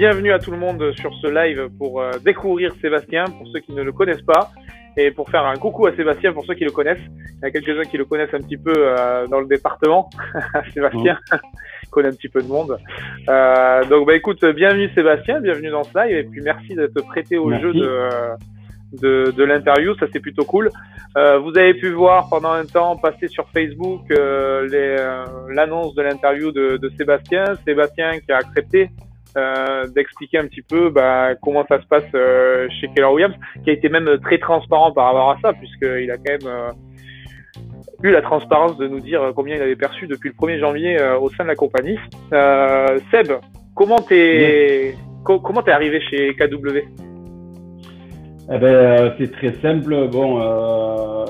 bienvenue à tout le monde sur ce live pour euh, découvrir Sébastien, pour ceux qui ne le connaissent pas, et pour faire un coucou à Sébastien pour ceux qui le connaissent. Il y a quelques-uns qui le connaissent un petit peu euh, dans le département. Sébastien connaît un petit peu de monde. Euh, donc bah écoute, bienvenue Sébastien, bienvenue dans ce live, et puis merci d'être prêté au jeu de, de, de l'interview, ça c'est plutôt cool. Euh, vous avez pu voir pendant un temps passer sur Facebook euh, euh, l'annonce de l'interview de, de, Sébastien. Sébastien qui a accepté euh, d'expliquer un petit peu bah, comment ça se passe euh, chez Keller Williams, qui a été même très transparent par rapport à ça, puisqu'il a quand même eu la transparence de nous dire combien il avait perçu depuis le 1er janvier au sein de la compagnie. Seb, comment t'es comment t'es arrivé chez KW eh ben, euh, c'est très simple. Bon, euh,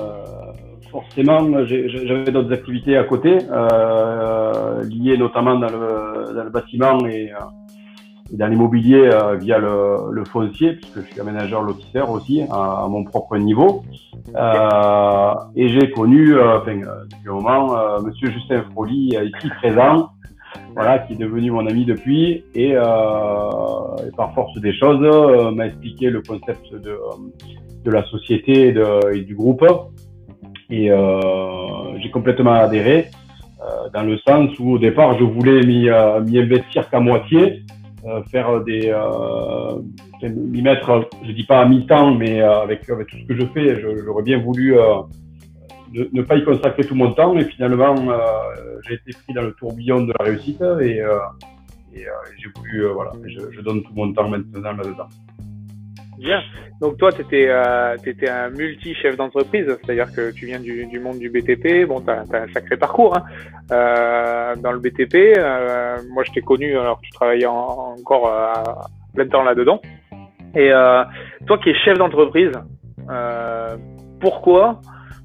forcément, j'avais d'autres activités à côté, euh, liées notamment dans le, dans le bâtiment et, euh, dans l'immobilier euh, via le, foncier, puisque je suis aménageur lotisseur aussi à, mon propre niveau. et j'ai connu, enfin, depuis un moment, Monsieur Justin Froli ici présent voilà, qui est devenu mon ami depuis. Et, euh, par force des choses euh, m'a expliqué le concept de, de la société et, du groupe. Et euh, j'ai complètement adhéré euh, dans le sens où au départ je voulais m'y euh, investir qu'à moitié, euh, faire des m'y mettre, je dis pas à mi-temps, mais avec, avec tout ce que je fais, j'aurais bien voulu ne, ne, pas y consacrer tout mon temps, mais finalement, euh, j'ai été pris dans le tourbillon de la réussite et, euh, et euh, j'ai voulu, euh, voilà, je, je, donne tout mon temps maintenant là-dedans. Bien. Donc toi, tu étais, euh, étais, un multi-chef d'entreprise, c'est-à-dire que tu viens du, du, monde du BTP. Bon, tu as, un sacré parcours hein. euh, dans le BTP. Euh, moi, je t'ai connu alors que tu travaillais en, encore à plein temps là-dedans. Et toi qui es chef d'entreprise, pourquoi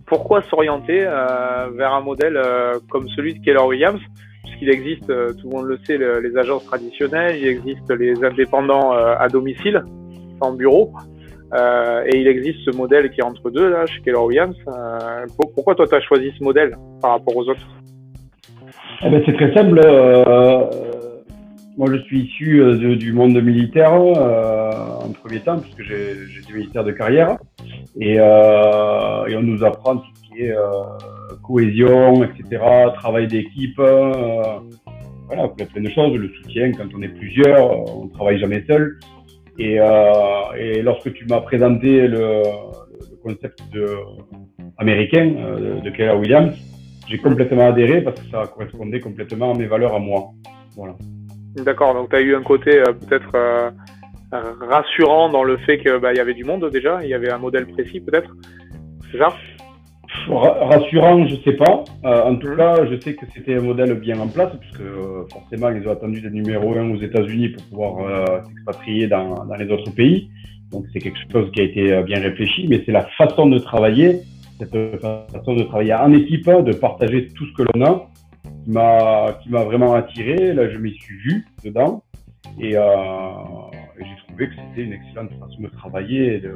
pourquoi s'orienter euh, vers un modèle euh, comme celui de Keller Williams? Puisqu'il existe, euh, tout le monde le sait, les agences traditionnelles, il existe les indépendants à domicile, en bureau, et il existe ce modèle qui est entre deux, là, chez Keller Williams. pourquoi toi, tu as choisi ce modèle par rapport aux autres eh ben, C'est très simple. moi, je suis issu du monde militaire en premier temps, puisque été militaire de carrière. Et, euh, on nous apprend tout ce qui est euh, cohésion, etc., travail d'équipe, euh, voilà, plein de choses, le soutien quand on est plusieurs, on travaille jamais seul. Et, euh, et lorsque tu m'as présenté le, concept américain euh, de, Keller Williams, j'ai complètement adhéré parce que ça correspondait complètement à mes valeurs à moi. Voilà. D'accord, donc tu as eu un côté euh, peut-être rassurant dans le fait qu'il bah, y avait du monde déjà, il y avait un modèle précis peut-être, c'est ça? Rassurant, je sais pas. Euh, en tout mmh. cas, je sais que c'était un modèle bien en place, puisque euh, forcément, ils ont attendu des numéro 1 aux États-Unis pour pouvoir euh, s'expatrier dans, dans, les autres pays. Donc, c'est quelque chose qui a été bien réfléchi, mais c'est la façon de travailler, cette façon de travailler en équipe, de partager tout ce que l'on a, qui m'a qui m'a vraiment attiré. Là, je m'y suis vu dedans, et, euh, j'ai trouvé que c'était une excellente façon de travailler et de,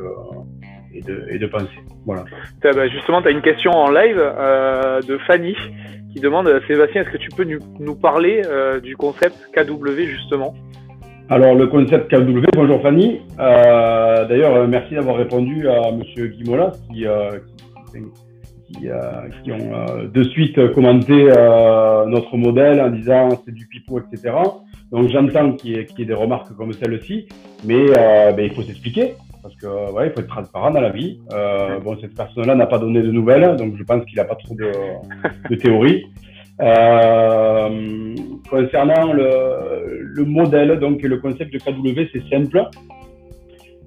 et de, et de penser. Voilà. Bah justement, tu as une question en live euh, de Fanny qui demande euh, Sébastien, est-ce que tu peux nous, nous parler euh, du concept KW justement? Alors le concept KW, bonjour Fanny. Euh, D'ailleurs, merci d'avoir répondu à Monsieur Guimola qui, qui, qui, qui ont de suite commenté notre modèle en disant c'est du pipeau, etc. Donc j'entends qu'il y, ait des remarques comme celle-ci, mais ben, il faut s'expliquer parce que ouais, il faut être transparent dans la vie. Euh, bon, cette personne-là n'a pas donné de nouvelles, donc je pense qu'il n'a pas trop de, de théorie. Euh, concernant le, le, modèle, donc le concept de KW, c'est simple.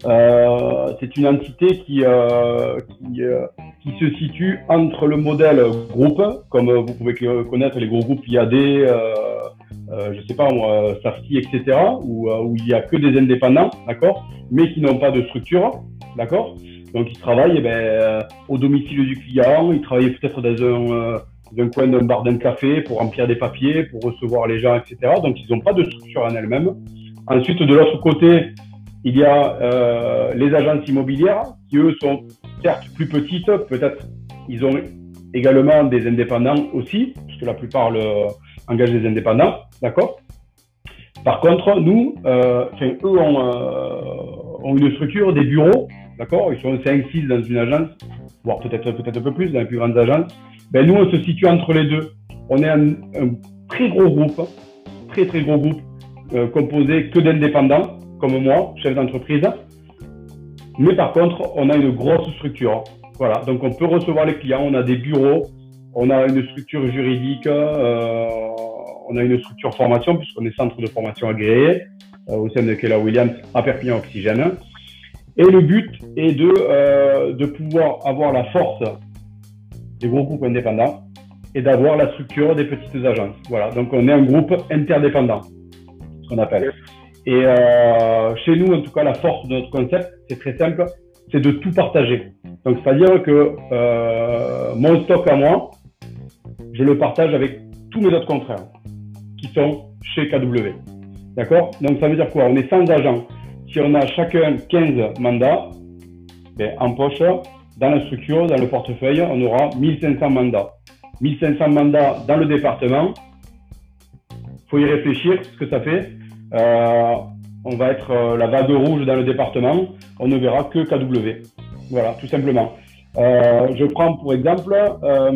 Euh, c'est une entité qui, euh, qui, euh, qui, se situe entre le modèle groupe, comme vous pouvez connaître les gros groupes IAD, euh, je sais pas moi, Safety, etc., où, où il y a que des indépendants, d'accord, mais qui n'ont pas de structure, d'accord. Donc ils travaillent eh ben, au domicile du client, ils travaillent peut-être dans un, euh, dans un coin d'un bar d'un café pour remplir des papiers, pour recevoir les gens, etc. Donc ils n'ont pas de structure en elles-mêmes. Ensuite, de l'autre côté, il y a euh, les agences immobilières qui eux sont certes plus petites, peut-être ils ont également des indépendants aussi, puisque la plupart le, engage des indépendants, d'accord? Par contre, nous, euh, eux ont, ont, une structure, des bureaux, d'accord? Ils sont 5-6 dans une agence, voire peut-être peut-être un peu plus dans les plus grandes agences. Ben, nous, on se situe entre les deux. On est un, un très gros groupe, très très gros groupe, composé que d'indépendants, comme moi, chef d'entreprise. Mais par contre, on a une grosse structure. Voilà, donc on peut recevoir les clients, on a des bureaux, on a une structure juridique, euh, on a une structure formation, puisqu'on est centre de formation agréé euh, au sein de Keller Williams à Perpignan Oxygène. Et le but est de, euh, de pouvoir avoir la force des gros groupes indépendants et d'avoir la structure des petites agences. Voilà, donc on est un groupe interdépendant, ce qu'on appelle. Et euh, chez nous, en tout cas, la force de notre concept, c'est très simple, c'est de tout partager. Donc, c'est-à-dire que euh, mon stock à moi, je le partage avec tous mes autres confrères qui sont chez KW. D'accord? Donc, ça veut dire quoi? On est 100 agents. Si on a chacun 15 mandats, ben, en poche, dans la structure, dans le portefeuille, on aura 1500 mandats. 1500 mandats dans le département. Il faut y réfléchir, ce que ça fait. Euh, on va être euh, la vague rouge dans le département. On ne verra que KW. Voilà, tout simplement. Euh, je prends pour exemple, euh,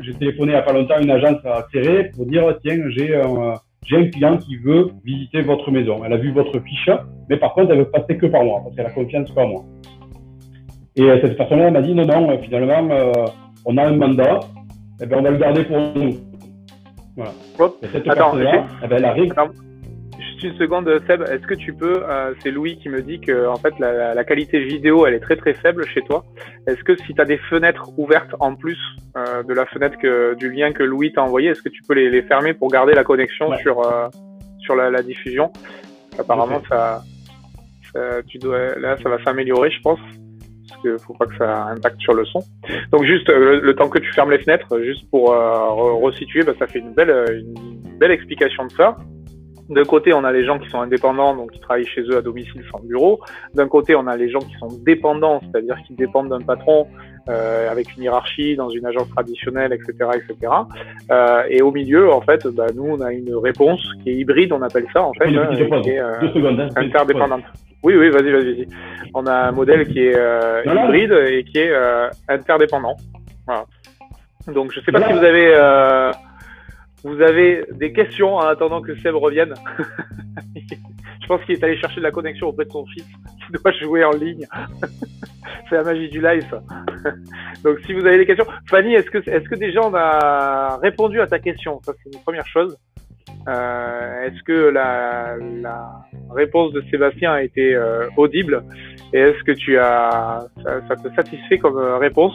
j'ai téléphoné il n'y a pas longtemps une agence à Serré pour dire tiens, j'ai un, j'ai un client qui veut visiter votre maison. Elle a vu votre fiche, mais par contre, elle veut passer que par moi parce qu'elle a confiance par moi. Et cette personne-là m'a dit non, non, finalement, euh, on a un mandat, et eh ben, on va le garder pour nous. Voilà. Et cette personne-là, eh ben, elle arrive une seconde, Seb. Est-ce que tu peux, euh, c'est Louis qui me dit que en fait la, la, qualité vidéo elle est très très faible chez toi. Est-ce que si tu as des fenêtres ouvertes en plus euh, de la fenêtre que du lien que Louis t'a envoyé, est-ce que tu peux les, les, fermer pour garder la connexion sur euh, sur la, la, diffusion? Apparemment ça, ça, tu dois là ça va s'améliorer, je pense. Parce que faut pas que ça impacte sur le son. Donc juste le, temps que tu fermes les fenêtres, juste pour resituer, bah, ça fait une belle une belle explication de ça. D'un côté, on a les gens qui sont indépendants, donc qui travaillent chez eux à domicile sans bureau. D'un côté, on a les gens qui sont dépendants, c'est-à-dire qui dépendent d'un patron euh, avec une hiérarchie dans une agence traditionnelle, etc., etc. Euh, et au milieu, en fait, bah, nous, on a une réponse qui est hybride, on appelle ça, en fait, hein, qui est euh, hein, interdépendante. Oui, oui, vas-y, vas-y. On a un modèle qui est euh, hybride et qui est euh, interdépendant. Voilà. Donc, je sais pas si vous avez vous avez des questions en attendant que Seb revienne. je pense qu'il est allé chercher de la connexion auprès de son fils qui doit jouer en ligne. c'est la magie du live. Donc, si vous avez des questions, Fanny, est-ce que, est-ce déjà on a répondu à ta question? Ça, c'est une première chose. Euh, est-ce que la, réponse de Sébastien a été euh, audible? Et est-ce que tu as, ça, te satisfait comme euh, réponse?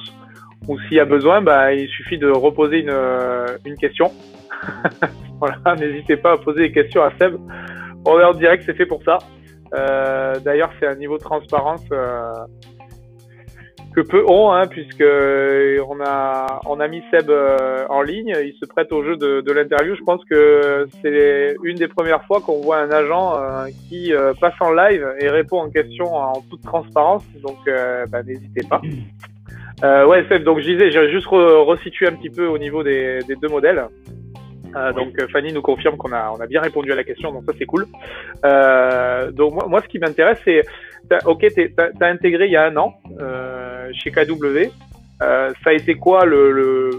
Ou s'il y a besoin, bah, il suffit de reposer une question voilà, n'hésitez pas à poser des questions à Seb. On est en direct, c'est fait pour ça. Euh, D'ailleurs, c'est un niveau de transparence euh, que peu ont, hein, puisque on a mis Seb euh, en ligne. Il se prête au jeu de, l'interview. Je pense que c'est une des premières fois qu'on voit un agent qui passe en live et répond en question en toute transparence. Donc, bah, n'hésitez pas. ouais, Seb. Donc, je disais, j'ai juste resitué un petit peu au niveau des deux modèles. Euh, donc euh, Fanny nous confirme qu'on a, on a bien répondu à la question, donc ça c'est cool. Euh, donc moi, moi, ce qui m'intéresse, c'est, ok, t'as as intégré il y a un an euh, chez KW. Ça a été quoi le, le,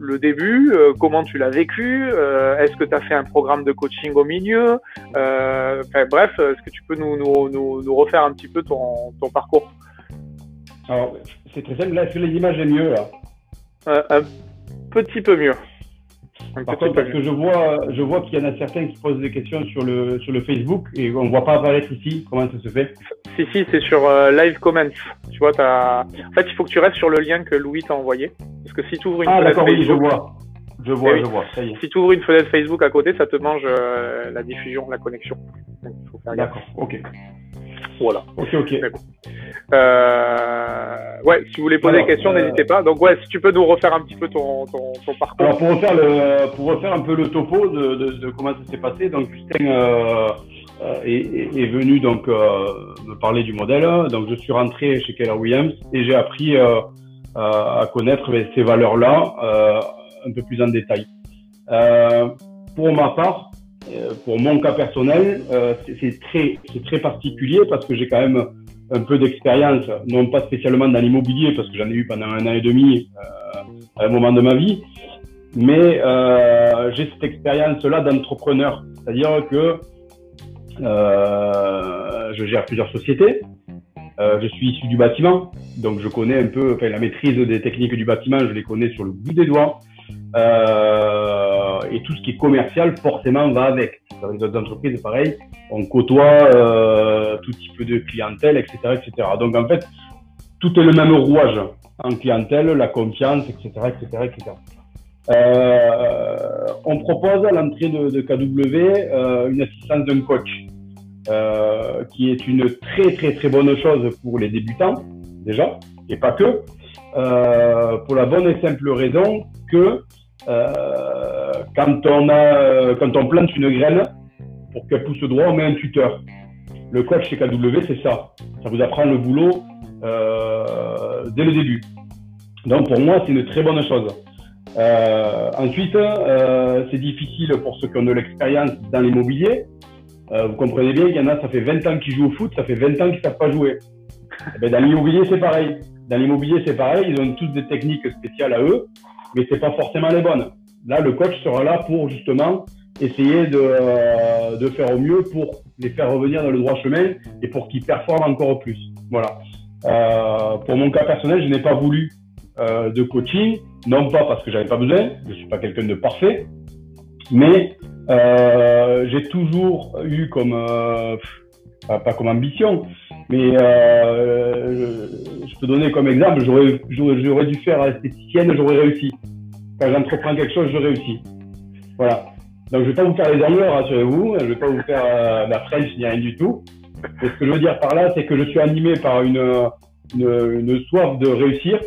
le début? Comment tu l'as vécu? Est-ce que tu as fait un programme de coaching au milieu? Enfin, Bref, est-ce que tu peux nous, nous, nous, nous, refaire un petit peu ton, ton parcours? Alors, c'est très simple. Là, sur les images, est mieux là. un petit peu mieux. Par contre, parce que je vois, je vois qu'il y en a certains qui posent des questions sur le, sur le Facebook et on ne voit pas apparaître ici. Comment ça se fait Si, si, c'est sur euh, Live Comments. Tu vois, as... en fait, il faut que tu restes sur le lien que Louis t'a envoyé. Parce que si tu ouvres une ah, fenêtre Facebook. Oui, je vois. Je vois, eh je vois. Ça y est. Si tu ouvres une fenêtre Facebook à côté, ça te mange euh, la diffusion, la connexion. D'accord, ok. Voilà. Ok, ok. Euh, ouais, si vous voulez poser des questions, euh, n'hésitez pas. Donc ouais, si tu peux nous refaire un petit peu ton, ton, ton parcours. Alors pour refaire le, pour refaire un peu le topo de, de, de comment ça s'est passé. Donc Justin euh, euh est, est, venu donc me parler du modèle. Donc je suis rentré chez Keller Williams et j'ai appris à connaître ces valeurs-là un peu plus en détail. pour ma part, pour mon cas personnel, c'est très, particulier parce que j'ai quand même un peu d'expérience, non pas spécialement dans l'immobilier, parce que j'en ai eu pendant un an et demi à un moment de ma vie, mais j'ai cette expérience-là d'entrepreneur, c'est-à-dire que je gère plusieurs sociétés, euh, je suis issu du bâtiment, donc je connais un peu la maîtrise des techniques du bâtiment, je les connais sur le bout des doigts. Euh, et tout ce qui est commercial, forcément, va avec. Dans les autres entreprises, pareil, on côtoie euh, tout type de clientèle, etc., etc. Donc en fait, tout est le même rouage en clientèle, la confiance, etc., etc., etc. On propose à l'entrée de, de KW euh, une assistance d'un coach. Qui est une très très très bonne chose pour les débutants déjà, et pas que, pour la bonne et simple raison que euh, quand on a quand on plante une graine pour qu'elle pousse droit, on met un tuteur. Le coach chez KW, c'est ça. Ça vous apprend le boulot euh, dès le début. Donc pour moi, c'est une très bonne chose. Euh, ensuite, euh, c'est difficile pour ceux qui ont de l'expérience dans l'immobilier euh, vous comprenez bien, il y en a, ça fait 20 ans qu'ils jouent au foot, ça fait 20 ans qu'ils ne savent pas jouer. Eh ben, dans l'immobilier, c'est pareil. Dans l'immobilier, c'est pareil. Ils ont tous des techniques spéciales à eux, mais c'est pas forcément les bonnes. Là, le coach sera là pour justement essayer de, euh, de faire au mieux pour les faire revenir dans le droit chemin et pour qu'ils performent encore plus. Voilà. Euh, pour mon cas personnel, je n'ai pas voulu euh, de coaching, non pas parce que j'avais pas besoin, je suis pas quelqu'un de parfait, mais euh, j'ai toujours eu comme, euh, pas, comme ambition, mais euh, je, peux donner comme exemple, j'aurais, j'aurais, dû faire esthéticienne, j'aurais réussi. Quand j'entreprends quelque chose, je réussis. Voilà. Donc je vais pas vous faire les honneurs, rassurez-vous, je vais pas vous faire euh, la French ni rien du tout. Mais ce que je veux dire par là, c'est que je suis animé par une, une, une soif de réussir.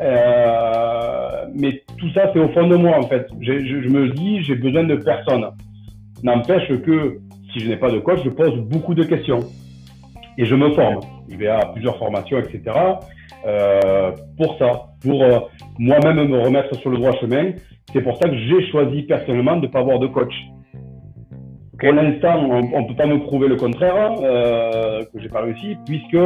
Euh, mais tout ça, c'est au fond de moi, en fait. Je, je, me dis, j'ai besoin de personne. N'empêche que si je n'ai pas de coach, je pose beaucoup de questions. Et je me forme. Je vais à plusieurs formations, etc. Euh, pour ça, pour euh, moi-même me remettre sur le droit chemin. C'est pour ça que j'ai choisi personnellement de ne pas avoir de coach. Pour l'instant, on ne peut pas me prouver le contraire, euh, que j'ai pas réussi, puisque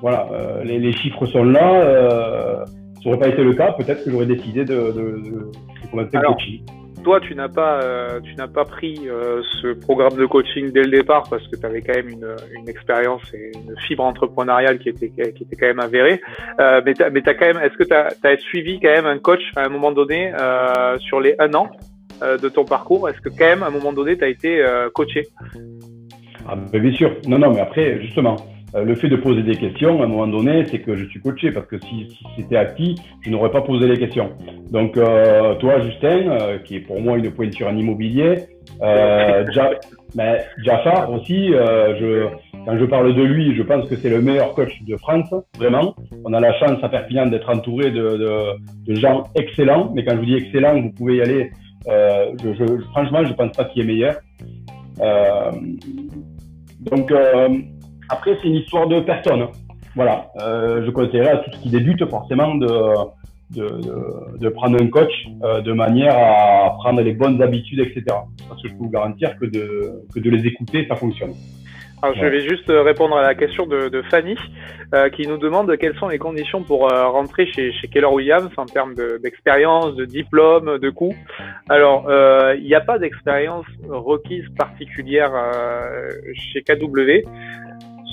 voilà, euh, les, les, chiffres sont là. Ça n'aurait pas été le cas, peut-être que j'aurais décidé de, de, de, de commencer le coaching. Toi, tu n'as pas, euh, tu n'as pas pris euh, ce programme de coaching dès le départ parce que tu avais quand même une, expérience et une fibre entrepreneuriale qui était, qui était quand même avérée. Euh, mais tu mais as quand même, est-ce que tu as, suivi quand même un coach à un moment donné sur les un an de ton parcours? Est-ce que quand même à un moment donné tu as été coaché? Ah, Bien sûr. Non, non, mais après, justement, le fait de poser des questions, à un moment donné, c'est que je suis coaché parce que si, si c'était acquis, je n'aurais pas posé les questions. Donc, euh, toi, Justin, euh, qui est pour moi une pointure en immobilier, euh, Jafar aussi, je, quand je parle de lui, je pense que c'est le meilleur coach de France, vraiment. On a la chance à Perpignan d'être entouré de, de, de, gens excellents, mais quand je vous dis excellent, vous pouvez y aller. je, je, franchement, je pense pas qu'il ait meilleur. donc, après, c'est une histoire de personne. Voilà. Euh, je conseillerais à tous qui débutent forcément de, de, de, de prendre un coach euh, de manière à prendre les bonnes habitudes, etc. Parce que je peux vous garantir que de, que de les écouter, ça fonctionne. Alors, je vais juste euh, répondre à la question de, de Fanny, euh, qui nous demande quelles sont les conditions pour euh, rentrer chez, chez Keller Williams en termes d'expérience, de, diplôme, de coût. Alors, il n'y a pas d'expérience requise particulière chez KW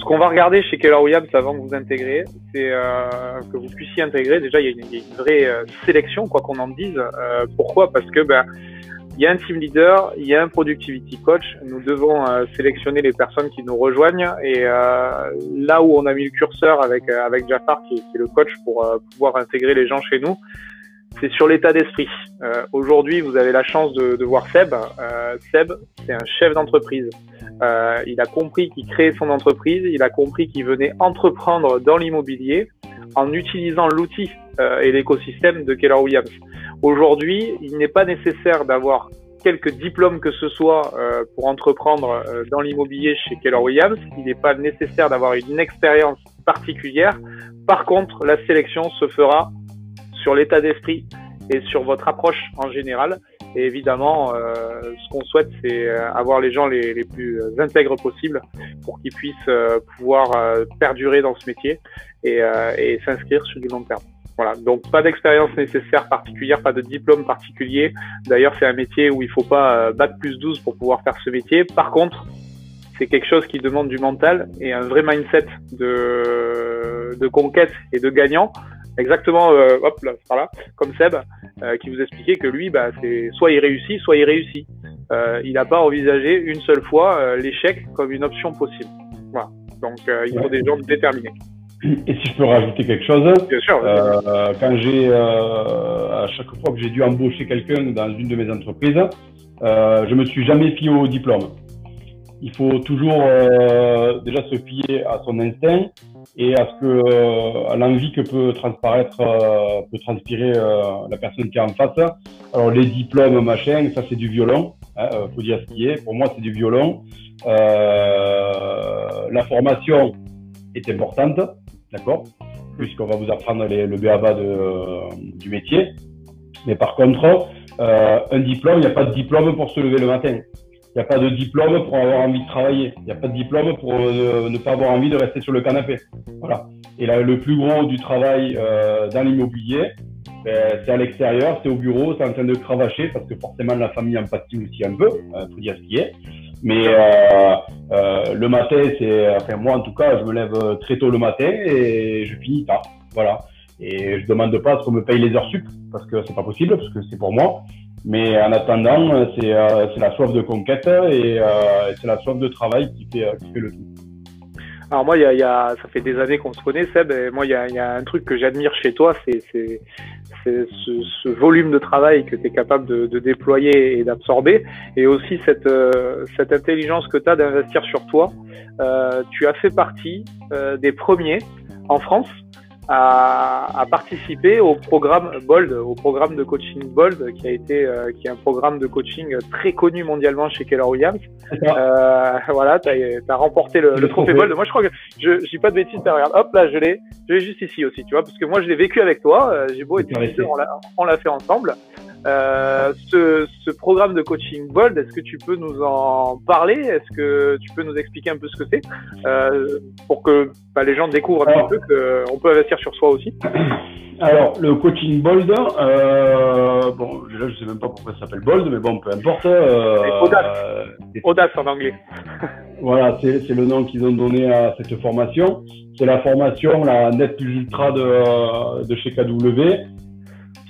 ce qu'on va regarder chez Keller Williams avant que vous intégrez, c'est euh, que vous puissiez intégrer. Déjà, il y a une, vraie euh, sélection, quoi qu'on en dise. Euh, pourquoi? Parce que ben, il y a un team leader, il y a un productivity coach. Nous devons sélectionner les personnes qui nous rejoignent. Et là où on a mis le curseur avec avec Jafar, qui, est le coach, pour pouvoir intégrer les gens chez nous, c'est sur l'état d'esprit. Aujourd'hui, vous avez la chance de, voir Seb. Seb, c'est un chef d'entreprise. Euh, il a compris qu'il créait son entreprise, il a compris qu'il venait entreprendre dans l'immobilier en utilisant l'outil euh, et l'écosystème de Keller Williams. Aujourd'hui, il n'est pas nécessaire d'avoir quelques diplômes que ce soit euh, pour entreprendre dans l'immobilier chez Keller Williams. Il n'est pas nécessaire d'avoir une expérience particulière. Par contre, la sélection se fera sur l'état d'esprit et sur votre approche en général. Et évidemment, ce qu'on souhaite, c'est avoir les gens les, les plus intègres possibles pour qu'ils puissent pouvoir perdurer dans ce métier et, et s'inscrire sur du long terme. Voilà, donc pas d'expérience nécessaire particulière, pas de diplôme particulier. D'ailleurs, c'est un métier où il faut pas bac plus 12 pour pouvoir faire ce métier. Par contre, c'est quelque chose qui demande du mental et un vrai mindset de, de conquête et de gagnant. Exactement, euh, hop là, par là, comme Seb, euh, qui vous expliquait que lui, bah, c'est soit il réussit, soit il réussit. Euh, il n'a pas envisagé une seule fois l'échec comme une option possible. Voilà. Donc, il faut des gens déterminés. Et si je peux rajouter quelque chose, Bien sûr, quand j'ai à chaque fois que j'ai dû embaucher quelqu'un dans une de mes entreprises, je me suis jamais fié au diplôme il faut toujours euh, déjà se fier à son instinct et à ce que euh, à l'envie que peut transparaître euh, peut transpirer la personne qui est en face. Alors les diplômes machin, ça c'est du violon. Hein, faut dire ce qui est. Pour moi c'est du violon. la formation est importante, d'accord, puisqu'on va vous apprendre les, le BABA de, du métier. Mais par contre, un diplôme, il n'y a pas de diplôme pour se lever le matin. Il n'y a pas de diplôme pour avoir envie de travailler. Il n'y a pas de diplôme pour euh, ne pas avoir envie de rester sur le canapé. Voilà. Et là, le plus gros du travail euh, dans l'immobilier, ben, c'est à l'extérieur, c'est au bureau, c'est en train de cravacher parce que forcément la famille en pâtit aussi un peu, euh, faut dire ce qui est. Mais euh, euh, le matin, c'est, enfin moi en tout cas, je me lève très tôt le matin et je finis tard. Voilà. Et je demande pas à ce qu'on me paye les heures sup parce que c'est pas possible parce que c'est pour moi. Mais en attendant, c'est euh, la soif de conquête et euh, c'est la soif de travail qui fait, qui fait le tout. Alors moi, ça fait des années qu'on se connaît, Seb. Et moi, il y a, un truc que j'admire chez toi, c'est ce, volume de travail que tu es capable de, déployer et d'absorber, et aussi cette, euh, intelligence que tu as d'investir sur toi. Euh, tu as fait partie euh, des premiers en France à, participer au programme Bold, au programme de coaching Bold, qui a été, euh, qui est un programme de coaching très connu mondialement chez Keller Williams. Euh, voilà, tu as, remporté le, le, trophée Bold. Moi, je crois que je, je dis pas de bêtises, mais regarde, hop là, je l'ai, je l'ai juste ici aussi, tu vois, parce que moi, je l'ai vécu avec toi. Euh, j'ai beau être on l'a fait ensemble. Euh, ce, ce, programme de coaching Bold, est-ce que tu peux nous en parler? Est-ce que tu peux nous expliquer un peu ce que c'est? Euh, pour que bah, les gens découvrent un petit peu qu'on peut investir sur soi aussi Alors, le coaching Bold, euh, bon, déjà, je sais même pas pourquoi ça s'appelle Bold, mais bon, peu importe. Euh, audace. audace en anglais. voilà, c'est le nom qu'ils ont donné à cette formation. C'est la formation, la Net Plus Ultra de, de chez KW.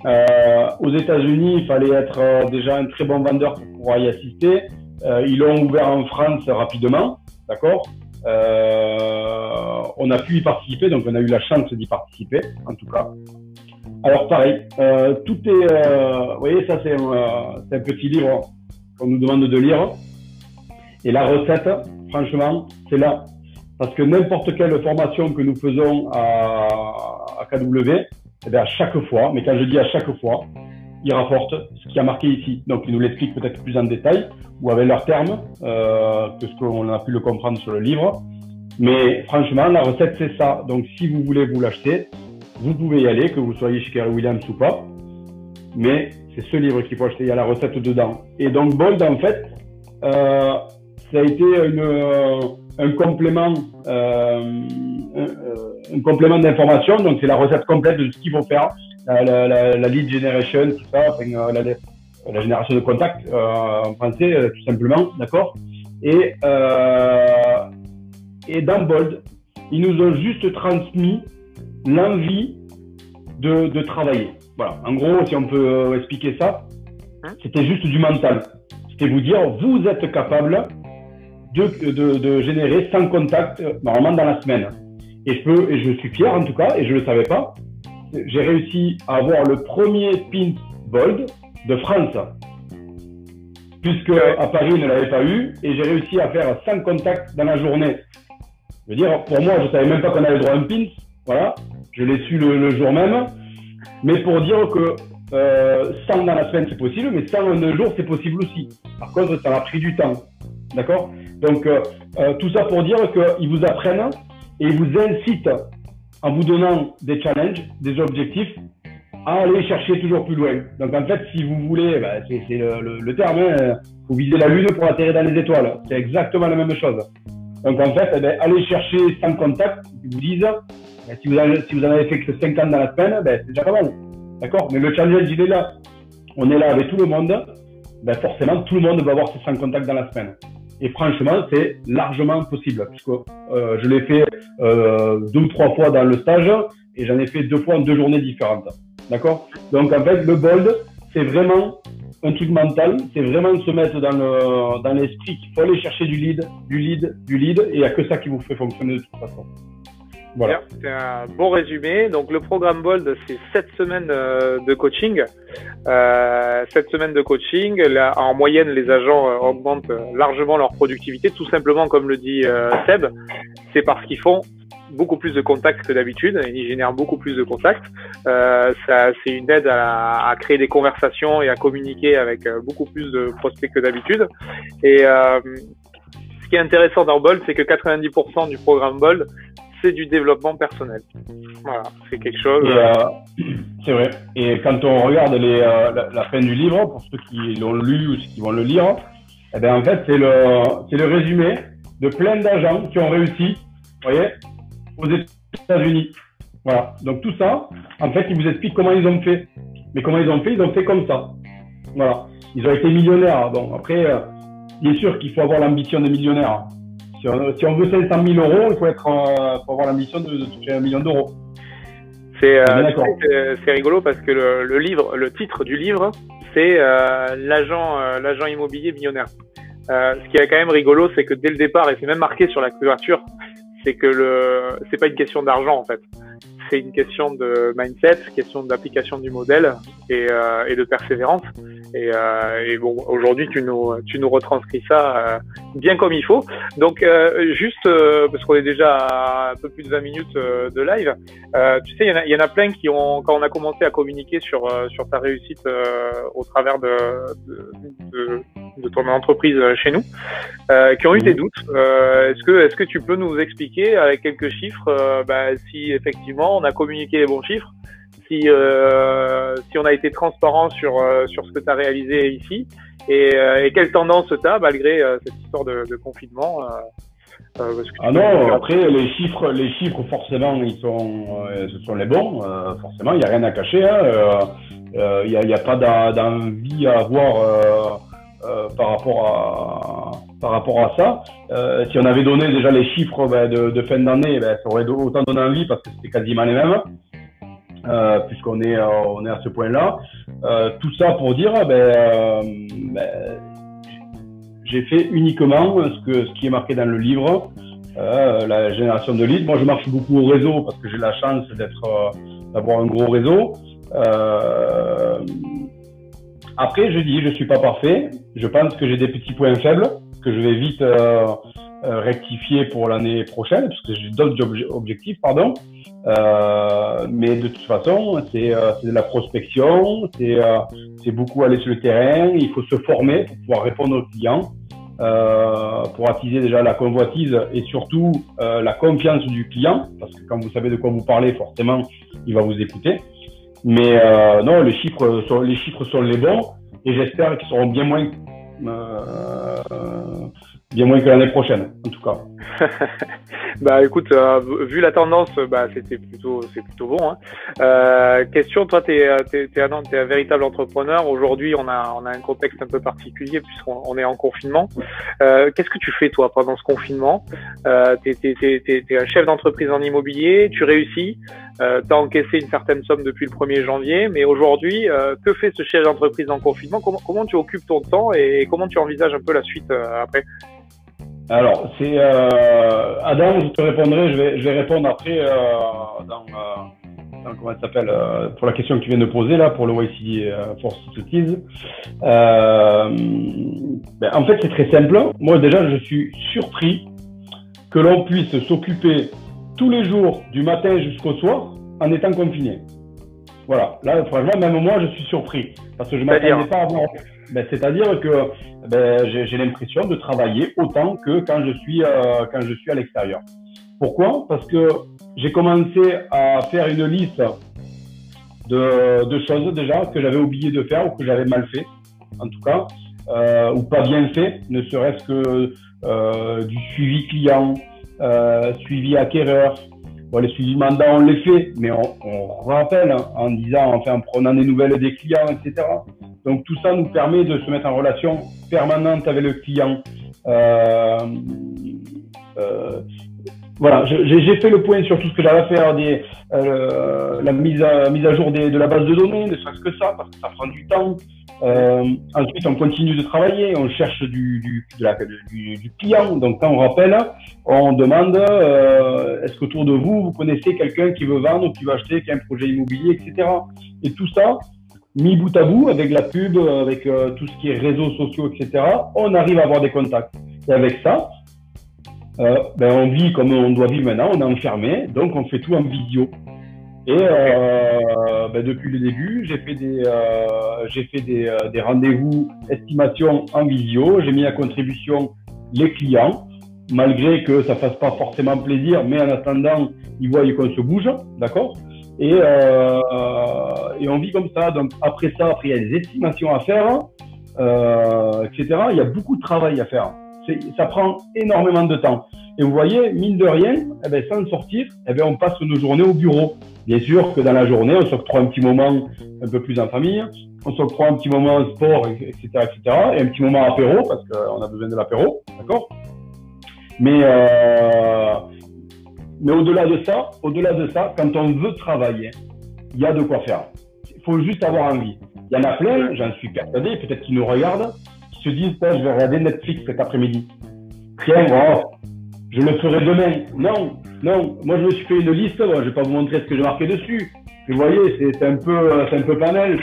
Euh, aux États-Unis, il fallait être euh, déjà un très bon vendeur pour pouvoir y assister. Euh, ils l'ont ouvert en France rapidement, d'accord? Euh, On a pu y participer, donc on a eu la chance d'y participer, en tout cas. Alors pareil, euh, tout est, vous voyez, ça c'est un, petit livre qu'on nous demande de lire. Et la recette, franchement, c'est là. Parce que n'importe quelle formation que nous faisons à, KW, eh bien, à chaque fois, mais quand je dis à chaque fois, ils rapportent ce qui a marqué ici. Donc, ils nous l'expliquent peut-être plus en détail ou avec leurs termes euh, que ce qu'on a pu le comprendre sur le livre. Mais franchement, la recette, c'est ça. Donc, si vous voulez vous l'acheter, vous pouvez y aller, que vous soyez chez Kerry Williams ou pas. Mais c'est ce livre qu'il faut acheter. Il y a la recette dedans. Et donc, Bold, en fait, euh, ça a été euh, un complément euh, un, complément d'information. Donc, c'est la recette complète de ce qu'il faut faire, la, la, la, la, lead generation, tout ça, enfin, euh, la, la, génération de contact euh, en français, euh, tout simplement, d'accord? Et, et dans Bold, ils nous ont juste transmis l'envie de, de travailler. Voilà. En gros, si on peut expliquer ça, hein? c'était juste du mental. C'était vous dire, vous êtes capable de, de, de générer 100 contacts normalement dans la semaine. Et je peux, et je suis fier en tout cas, et je le savais pas, j'ai réussi à avoir le premier pin bold de France. Puisque à Paris, ne l'avait pas eu, et j'ai réussi à faire 100 contacts dans la journée. Je veux dire, pour moi, je savais même pas qu'on avait droit à un pin. Voilà. Je l'ai su le, le, jour même. Mais pour dire que euh, 100 dans la semaine, c'est possible, mais 100 en un jour, c'est possible aussi. Par contre, ça a pris du temps. D'accord? Donc, euh, euh, tout ça pour dire qu'ils vous apprennent et il vous incite en vous donnant des challenges, des objectifs, à aller chercher toujours plus loin. Donc en fait, si vous voulez, bah, c'est le, terme, hein, vous visez la lune pour atterrir dans les étoiles. C'est exactement la même chose. Donc en fait, eh ben, allez chercher sans contact, ils vous disent, ben, si, vous en avez fait que 50 dans la semaine, ben, c'est déjà pas mal. D'accord? Mais le challenge, il est là. On est là avec tout le monde. Ben, forcément, tout le monde va avoir ses 100 contacts dans la semaine. Et franchement, c'est largement possible, puisque euh, je l'ai fait euh, deux ou trois fois dans le stage et j'en ai fait deux fois en deux journées différentes. D'accord? Donc en fait, le bold, c'est vraiment un truc mental, c'est vraiment se mettre dans dans l'esprit qu'il faut aller chercher du lead, du lead, du lead, et il n'y a que ça qui vous fait fonctionner de toute façon. Voilà. C'est un bon résumé. Donc le programme Bold, c'est sept semaines euh, de coaching. Euh, sept semaines de coaching. Là, en moyenne, les agents euh, augmentent largement leur productivité, tout simplement comme le dit Seb. C'est parce qu'ils font beaucoup plus de contacts que d'habitude. Ils génèrent beaucoup plus de contacts. Euh, c'est une aide à, créer des conversations et à communiquer avec beaucoup plus de prospects que d'habitude. Et ce qui est intéressant dans Bold, c'est que 90% du programme Bold, c'est du développement personnel. Voilà, c'est quelque chose. Euh, c'est vrai. Et quand on regarde les, euh, la, fin du livre, pour ceux qui l'ont lu ou ceux qui vont le lire, eh ben en fait c'est le c'est le résumé de plein d'agents qui ont réussi, vous voyez, aux États-Unis. Voilà. Donc tout ça, en fait, ils vous expliquent comment ils ont fait. Mais comment ils ont fait? Ils ont fait comme ça. Voilà. Ils ont été millionnaires. Bon, après, euh, bien sûr qu'il faut avoir l'ambition de millionnaire. Si on, veut 500 000 euros, il faut, être, euh, avoir l'ambition de, toucher un million d'euros. Euh, c'est rigolo parce que le, livre, le titre du livre, c'est euh, l'agent l'agent immobilier millionnaire. ce qui est quand même rigolo, c'est que dès le départ, et c'est même marqué sur la couverture, c'est que le c'est pas une question d'argent en fait c'est une question de mindset, question d'application du modèle et, euh, de persévérance. Et, euh, et bon, aujourd'hui, tu nous, tu nous retranscris ça euh, bien comme il faut. Donc, juste parce qu'on est déjà à un peu plus de 20 minutes de live, tu sais, il y, en a, plein qui ont, quand on a commencé à communiquer sur sur ta réussite au travers de, de, ton entreprise chez nous, qui ont eu des doutes. est-ce que est-ce que tu peux nous expliquer avec quelques chiffres bah, si effectivement on a communiqué les bons chiffres, si, euh, si on a été transparent sur, euh, sur ce que tu as réalisé ici, et, euh, et quelle tendance tu as malgré cette histoire de, de confinement. ah non, après les chiffres, les chiffres forcément ils sont, ce sont les bons. forcément, il n'y a rien à cacher. Hein. Il n'y a, a, pas d'envie à avoir par rapport à par rapport à ça. Euh, si on avait donné déjà les chiffres ben, de, fin d'année, ben, ça aurait autant donné envie parce que c'était quasiment les mêmes, euh, puisqu'on est, euh, on est à ce point-là. Euh, tout ça pour dire, ben, euh, ben, j'ai fait uniquement ce, que, ce qui est marqué dans le livre, la génération de leads. Moi, je marche beaucoup au réseau parce que j'ai la chance d'être, d'avoir un gros réseau. Après, je dis, je suis pas parfait. Je pense que j'ai des petits points faibles que je vais vite euh, euh, rectifier pour l'année prochaine, parce que j'ai d'autres objectifs, pardon. Euh, mais de toute façon, c'est de la prospection, c'est beaucoup aller sur le terrain, il faut se former pour pouvoir répondre aux clients, pour attiser déjà la convoitise et surtout la confiance du client, parce que quand vous savez de quoi vous parlez, forcément, il va vous écouter. Mais non, les chiffres sont, les chiffres sont les bons et j'espère qu'ils seront bien moins euh, bien moins que l'année prochaine, en tout cas. bah écoute, euh, vu la tendance, bah c'était plutôt c'est plutôt bon. Hein. Euh, question, toi t'es es, es, un, es un véritable entrepreneur. Aujourd'hui, on a on a un contexte un peu particulier puisqu'on on est en confinement. Euh, Qu'est-ce que tu fais toi pendant ce confinement? Euh, T'es es, un chef d'entreprise en immobilier, tu réussis, euh, t'as encaissé une certaine somme depuis le 1er janvier, mais aujourd'hui, euh, que fait ce chef d'entreprise en confinement? Comment, comment tu occupes ton temps et comment tu envisages un peu la suite euh, après? Alors, c'est euh, Adam, je te répondrai, je vais, je vais répondre après euh, dans, euh, dans, comment ça s'appelle pour la question que tu viens de poser là pour le YC euh, Force Euh, ben, en fait, c'est très simple. Moi, déjà, je suis surpris que l'on puisse s'occuper tous les jours du matin jusqu'au soir en étant confiné. Voilà. Là, franchement, même moi, je suis surpris parce que je m'attendais pas à avoir ben, C'est-à-dire que ben, j'ai l'impression de travailler autant que quand je suis, euh, à l'extérieur. Pourquoi? Parce que j'ai commencé à faire une liste de, choses déjà que j'avais oublié de faire ou que j'avais mal fait, en tout cas, euh, ou pas bien fait, ne serait-ce que euh, du suivi client, suivi acquéreur. Bon, les suivis mandats, on les fait, mais on, rappelle hein, en disant, en prenant des nouvelles des clients, etc. Donc tout ça nous permet de se mettre en relation permanente avec le client. Euh, euh, voilà, j'ai fait le point sur tout ce que j'avais à faire, euh, la mise à, mise à jour de la base de données, ne serait-ce que ça, parce que ça prend du temps. Ensuite, on continue de travailler, on cherche du, du, client. Donc, quand on rappelle, on demande est-ce qu'autour de vous, vous connaissez quelqu'un qui veut vendre ou qui veut acheter, qui a un projet immobilier, etc. Et tout ça, mis bout à bout avec la pub, avec euh, tout ce qui est réseaux sociaux, etc., on arrive à avoir des contacts. Et avec ça, euh, ben on vit comme on doit vivre maintenant, on est enfermé, donc on fait tout en visio. Et euh, ben depuis le début, j'ai fait des, des, rendez-vous estimation en visio. J'ai mis à contribution les clients, malgré que ça fasse pas forcément plaisir, mais en attendant, ils voient qu'on se bouge, d'accord? Et, euh, et on vit comme ça. Donc après ça, après il y a des estimations à faire, euh, etc. Il y a beaucoup de travail à faire. Ça prend énormément de temps. Et vous voyez, mine de rien, eh ben, sans sortir, eh ben, on passe nos journées au bureau. Bien sûr que dans la journée, on s'octroie un petit moment un peu plus en famille, on s'octroie un petit moment sport, etc., etc., et un petit moment apéro, parce qu'on a besoin de l'apéro, d'accord? Mais, euh, mais au-delà de ça, au-delà de ça, quand on veut travailler, il y a de quoi faire. Il faut juste avoir envie. Il y en a plein, j'en suis persuadé, peut-être qu'ils nous regardent, qui se disent, je vais regarder Netflix cet après-midi. Tiens, oh, je le ferai demain. Non, non. Moi, je me suis fait une liste. Je vais pas vous montrer ce que j'ai marqué dessus. Vous voyez, c'est un peu, c'est un peu panel.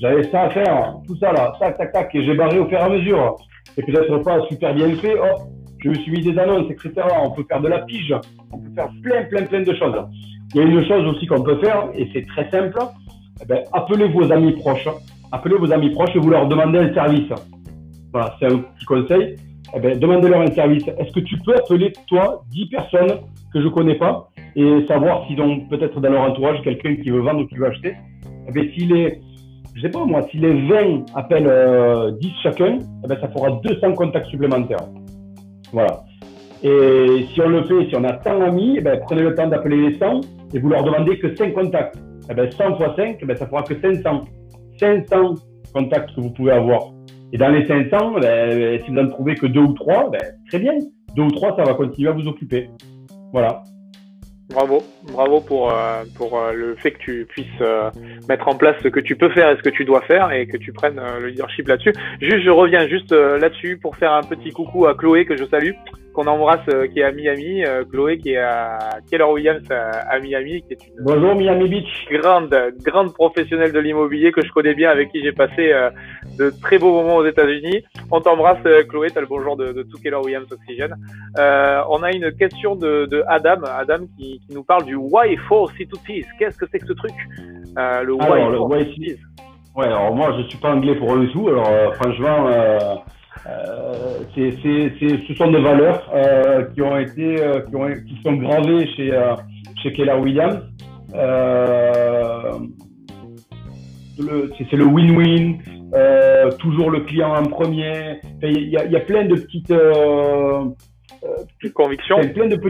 J'avais ça à faire, tout ça là, tac, tac, tac, et j'ai barré au fur et à mesure. C'est peut-être pas super bien fait. Oh, je me suis mis des annonces, etc. On peut faire de la pige. On peut faire plein, plein, plein de choses. Il y a une chose aussi qu'on peut faire, et c'est très simple. Eh ben, appelez vos amis proches. Appelez vos amis proches et vous leur demandez un service. Voilà, c'est un petit conseil eh ben, demandez-leur un service. Est-ce que tu peux appeler, toi, 10 personnes que je connais pas et savoir s'ils ont peut-être dans leur entourage quelqu'un qui veut vendre ou qui veut acheter? Eh ben, S'il est, je sais pas moi, si les 20 appellent euh, 10 chacun, eh ben, ça fera 200 contacts supplémentaires. Voilà. Et si on le fait, si on a 100 amis, eh ben, prenez le temps d'appeler les 100 et vous leur demandez que 5 contacts. Eh ben, 100 fois 5, eh ben, ça fera que 500. 500 contacts que vous pouvez avoir. Et dans les 500, ben, si vous n'en trouvez que deux ou trois, ben, très bien. Deux ou trois, ça va continuer à vous occuper. Voilà. Bravo, bravo pour, euh, pour euh, le fait que tu puisses euh, mettre en place ce que tu peux faire et ce que tu dois faire et que tu prennes le leadership là-dessus. Juste, je reviens juste là-dessus pour faire un petit coucou à Chloé que je salue qu'on embrasse, euh, qui est à Miami, euh, Chloé qui est à Keller Williams à, Miami, qui est une Bonjour Miami Beach, grande grande professionnelle de l'immobilier que je connais bien, avec qui j'ai passé euh, de très beaux moments aux États-Unis. On t'embrasse Chloé, t'as le bonjour de, de tout Keller Williams Oxygen. on a une question de, de Adam, Adam qui, qui, nous parle du Why for C2Ps. Qu'est-ce que c'est que ce truc? Le Why for C2Ps. Ouais, alors moi je suis pas anglais pour le tout, alors franchement. Euh, c'est, ce sont des valeurs euh, qui ont été, euh, qui, ont, qui sont gravées chez, chez Keller Williams. c'est, le win-win, toujours le client en premier. Il y a, y a, plein de petites convictions. Plein de,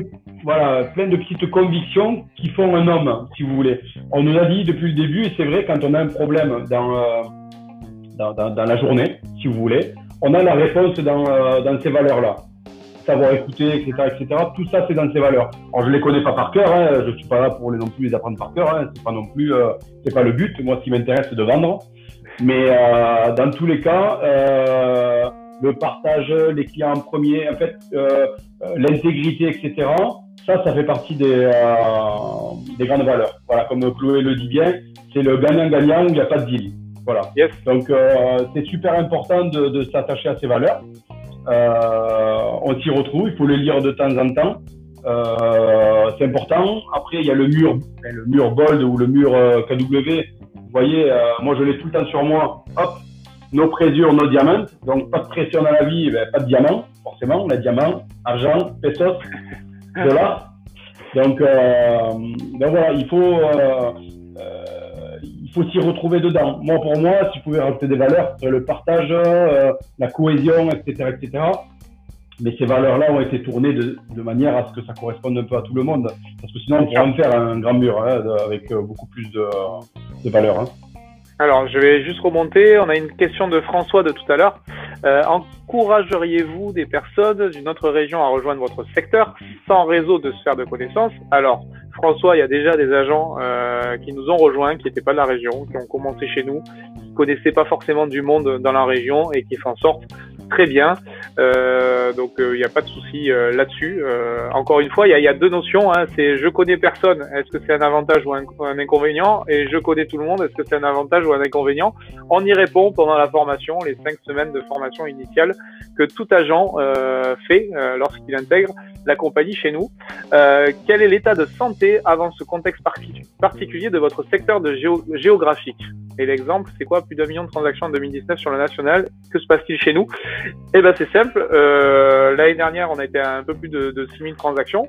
voilà, plein de petites convictions qui font un homme, si vous voulez. On nous a dit depuis le début, et c'est vrai, quand on a un problème dans, dans, dans, dans la journée, si vous voulez, on a la réponse dans, euh, dans ces valeurs-là. Savoir écouter, etc., etc. Tout ça, c'est dans ces valeurs. Alors, je les connais pas par cœur. Hein. Je suis pas là pour les non plus les apprendre par cœur. Hein. C'est pas non plus, euh, c'est pas le but. Moi, ce qui m'intéresse, c'est de vendre. Mais euh, dans tous les cas, euh, le partage, les clients en premier, en fait, euh, l'intégrité, etc. Ça, ça fait partie des, des grandes valeurs. Voilà, comme Chloé le dit bien, c'est le gagnant-gagnant. Il n'y a pas de deal. Voilà. Donc, euh, c'est super important de, de s'attacher à ces valeurs. Euh, on s'y retrouve, il faut les lire de temps en temps. Euh, c'est important. Après, il y a le mur, le mur bold ou le mur euh, KW. Vous voyez, euh, moi, je l'ai tout le temps sur moi. Hop, nos présures, nos diamants. Donc, pas de pression dans la vie, ben, pas de diamant, forcément. On a diamant, argent, pesos, dollars. Donc, donc voilà, il faut faut s'y retrouver dedans. Moi, pour moi, si je pouvais rajouter des valeurs, le partage, euh, la cohésion, etc., etc. Mais ces valeurs-là ont été tournées de, de, manière à ce que ça corresponde un peu à tout le monde. Parce que sinon, on pourrait en faire un grand mur hein, avec euh, beaucoup plus de, de valeurs. Hein. Alors, je vais juste remonter. On a une question de François de tout à l'heure. Euh, encourageriez-vous des personnes d'une autre région à rejoindre votre secteur sans réseau de sphère de connaissances? Alors, François, il y a déjà des agents euh, qui nous ont rejoints, qui n'étaient pas de la région, qui ont commencé chez nous, qui connaissaient pas forcément du monde dans la région et qui s'en sortent très bien. Euh, donc il euh, n'y a pas de souci euh, là-dessus. Encore une fois, il y a, deux notions. Hein, c'est je connais personne. Est-ce que c'est un avantage ou un, inconvénient? Et je connais tout le monde. Est-ce que c'est un avantage ou un inconvénient? On y répond pendant la formation, les cinq semaines de formation initiale que tout agent fait lorsqu'il intègre la compagnie chez nous. quel est l'état de santé avant ce contexte particulier de votre secteur géographique? Et l'exemple, c'est quoi Plus d'un million de transactions en 2019 sur le national. Que se passe-t-il chez nous? Eh ben, c'est simple. Euh, L'année dernière, on a été à un peu plus de, de 6000 transactions.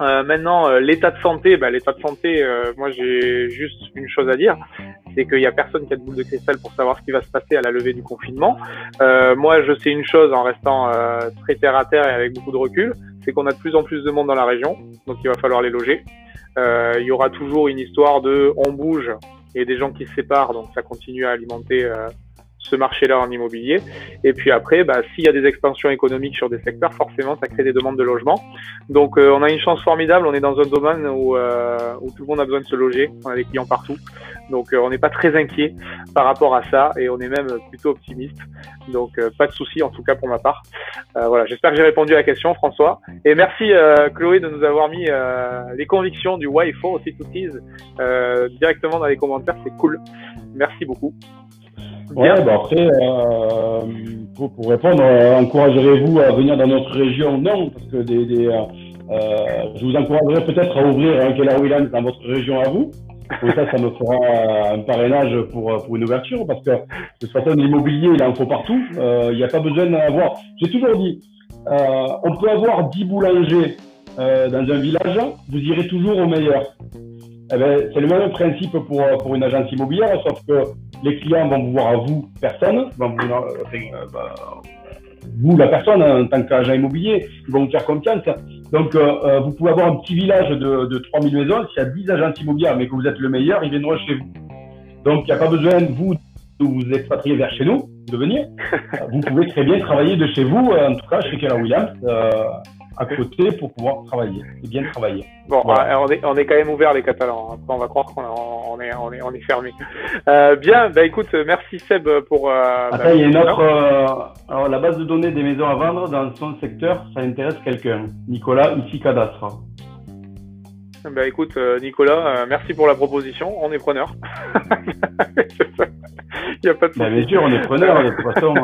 Euh, maintenant, euh, l'état de santé, bah, l'état de santé, euh, moi j'ai juste une chose à dire, c'est qu'il y a personne qui a de boule de cristal pour savoir ce qui va se passer à la levée du confinement. Euh, moi, je sais une chose en restant très terre à terre et avec beaucoup de recul, c'est qu'on a de plus en plus de monde dans la région, donc il va falloir les loger. il y aura toujours une histoire de on bouge et des gens qui se séparent, donc ça continue à alimenter ce marché-là en immobilier. Et puis après, bah, s'il y a des expansions économiques sur des secteurs, forcément, ça crée des demandes de logement. Donc, euh, on a une chance formidable. On est dans un domaine où, euh, où tout le monde a besoin de se loger. On a des clients partout. Donc, euh, on n'est pas très inquiet par rapport à ça et on est même plutôt optimiste. Donc, pas de souci, en tout cas pour ma part. voilà, j'espère que j'ai répondu à la question, François. Et merci, Chloé, de nous avoir mis les convictions du why for C2Cs directement dans les commentaires. C'est cool. Merci beaucoup. Ouais, bah après, euh, pour, pour, répondre, euh, encouragerez-vous à venir dans notre région? Non, parce que des, des euh, euh je vous encouragerais peut-être à ouvrir un Keller Williams dans votre région à vous. Comme ça, ça me fera un parrainage pour, pour une ouverture, parce que de toute façon, l'immobilier, il en faut partout. Il n'y a pas besoin d'en avoir. J'ai toujours dit, on peut avoir 10 boulangers dans un village, vous irez toujours au meilleur. Eh ben, c'est le même principe pour, pour une agence immobilière, sauf que les clients vont vous voir à vous, personne, vont vous, euh, euh, bah, vous, la personne, en tant qu'agent immobilier, ils vont vous faire confiance. Donc, euh, vous pouvez avoir un petit village de, de 3000 maisons, s'il y a 10 agents immobiliers, mais que vous êtes le meilleur, ils viendront chez vous. Donc, il n'y a pas besoin, vous, de vous expatrier vers chez nous, de venir. vous pouvez très bien travailler de chez vous, en tout cas chez Keller Williams à côté pour pouvoir travailler et bien travailler. Bon, on, est, on est quand même ouvert les Catalans. Après, on va croire qu'on on est, on est, on est fermé. Euh, bien, bah écoute, merci Seb pour. Euh, Après, il y a une autre. Euh, alors, la base de données des maisons à vendre dans son secteur, ça intéresse quelqu'un. Nicolas, ici Cadastre. Bah écoute, euh, Nicolas, merci pour la proposition. On est preneur. il n'y a pas de bah, Bien sûr, on est preneur. de toute façon,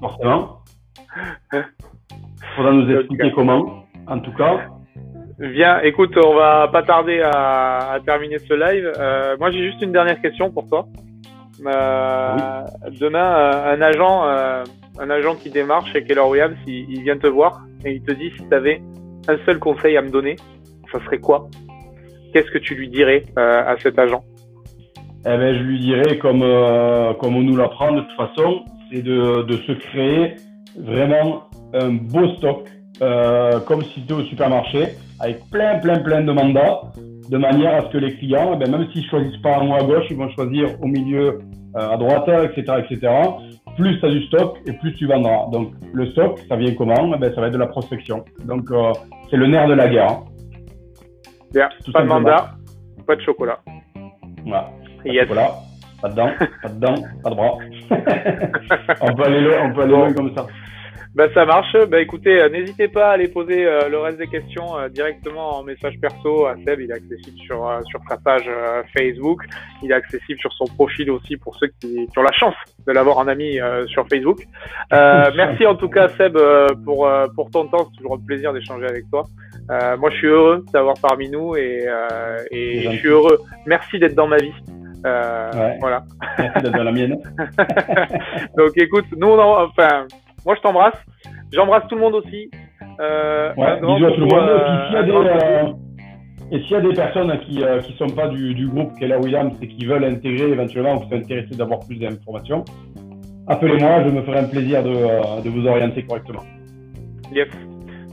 forcément. faudra nous expliquer comment, en tout cas. Bien, écoute, on va pas tarder à, à terminer ce live. Euh, moi, j'ai juste une dernière question pour toi. Euh, Demain, euh, un agent, un agent qui démarche chez Keller Williams, il, il, vient te voir et il te dit si tu avais un seul conseil à me donner, ça serait quoi? Qu'est-ce que tu lui dirais à cet agent? Eh ben, je lui dirais comme comme on nous l'apprend de toute façon, c'est de, de se créer vraiment un beau stock, euh, comme si c'était au supermarché, avec plein, plein, plein de mandats, de manière à ce que les clients, eh ben, même s'ils choisissent pas en haut à gauche, ils vont choisir au milieu, euh, à droite, etc., etc. Plus tu as du stock et plus tu vendras. Donc, le stock, ça vient comment? Eh ben, Ça va être de la prospection. Donc, euh, c'est le nerf de la guerre. Hein. Bien, pas de mandat, pas de chocolat. Voilà. Pas de chocolat, pas de dents, pas de dents, pas de bras. on peut aller, on peut aller loin comme ça. Bah ça marche. Bah écoutez, euh, n'hésitez pas à aller poser euh, le reste des questions euh, directement en message perso à Seb. Il est accessible sur sur sa page Facebook. Il est accessible sur son profil aussi pour ceux qui, qui ont la chance de l'avoir en ami sur Facebook. merci en tout cas Seb pour pour ton temps. C'est toujours un plaisir d'échanger avec toi. moi je suis heureux d'avoir parmi nous et et je suis heureux. Merci d'être dans ma vie. Ouais. Voilà. Merci d'être dans la mienne. Donc écoute, nous on en, enfin moi, je t'embrasse. J'embrasse tout le monde aussi. Euh, ouais, bisous à tout le monde. Euh, Et s'il y a des personnes qui ne sont pas du, du groupe Keller Williams et qui veulent intégrer éventuellement ou qui sont intéressés d'avoir plus d'informations, appelez-moi, je me ferai un plaisir de, de vous orienter correctement. Yes,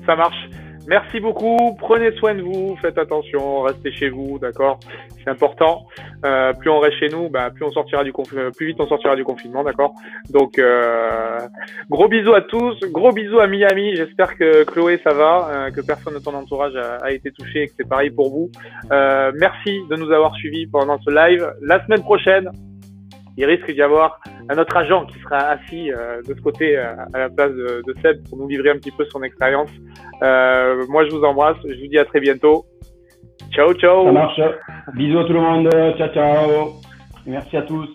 ça marche. Merci beaucoup. Prenez soin de vous. Faites attention. Restez chez vous, d'accord? C'est important. Euh, plus on reste chez nous, bah, plus on sortira du confinement, plus vite on sortira du confinement, d'accord? Donc euh, gros bisous à tous. Gros bisous à Miami. J'espère que Chloé ça va, euh, que personne de ton entourage a, a été touché et que c'est pareil pour vous. Euh, merci de nous avoir suivis pendant ce live. La semaine prochaine, il risque d'y avoir un autre agent qui sera assis euh, de ce côté euh, à la place de, de, Seb pour nous livrer un petit peu son expérience. Euh, moi, je vous embrasse. Je vous dis à très bientôt. Ciao, ciao. Ça marche. Bisous à tout le monde. Ciao, ciao. Merci à tous.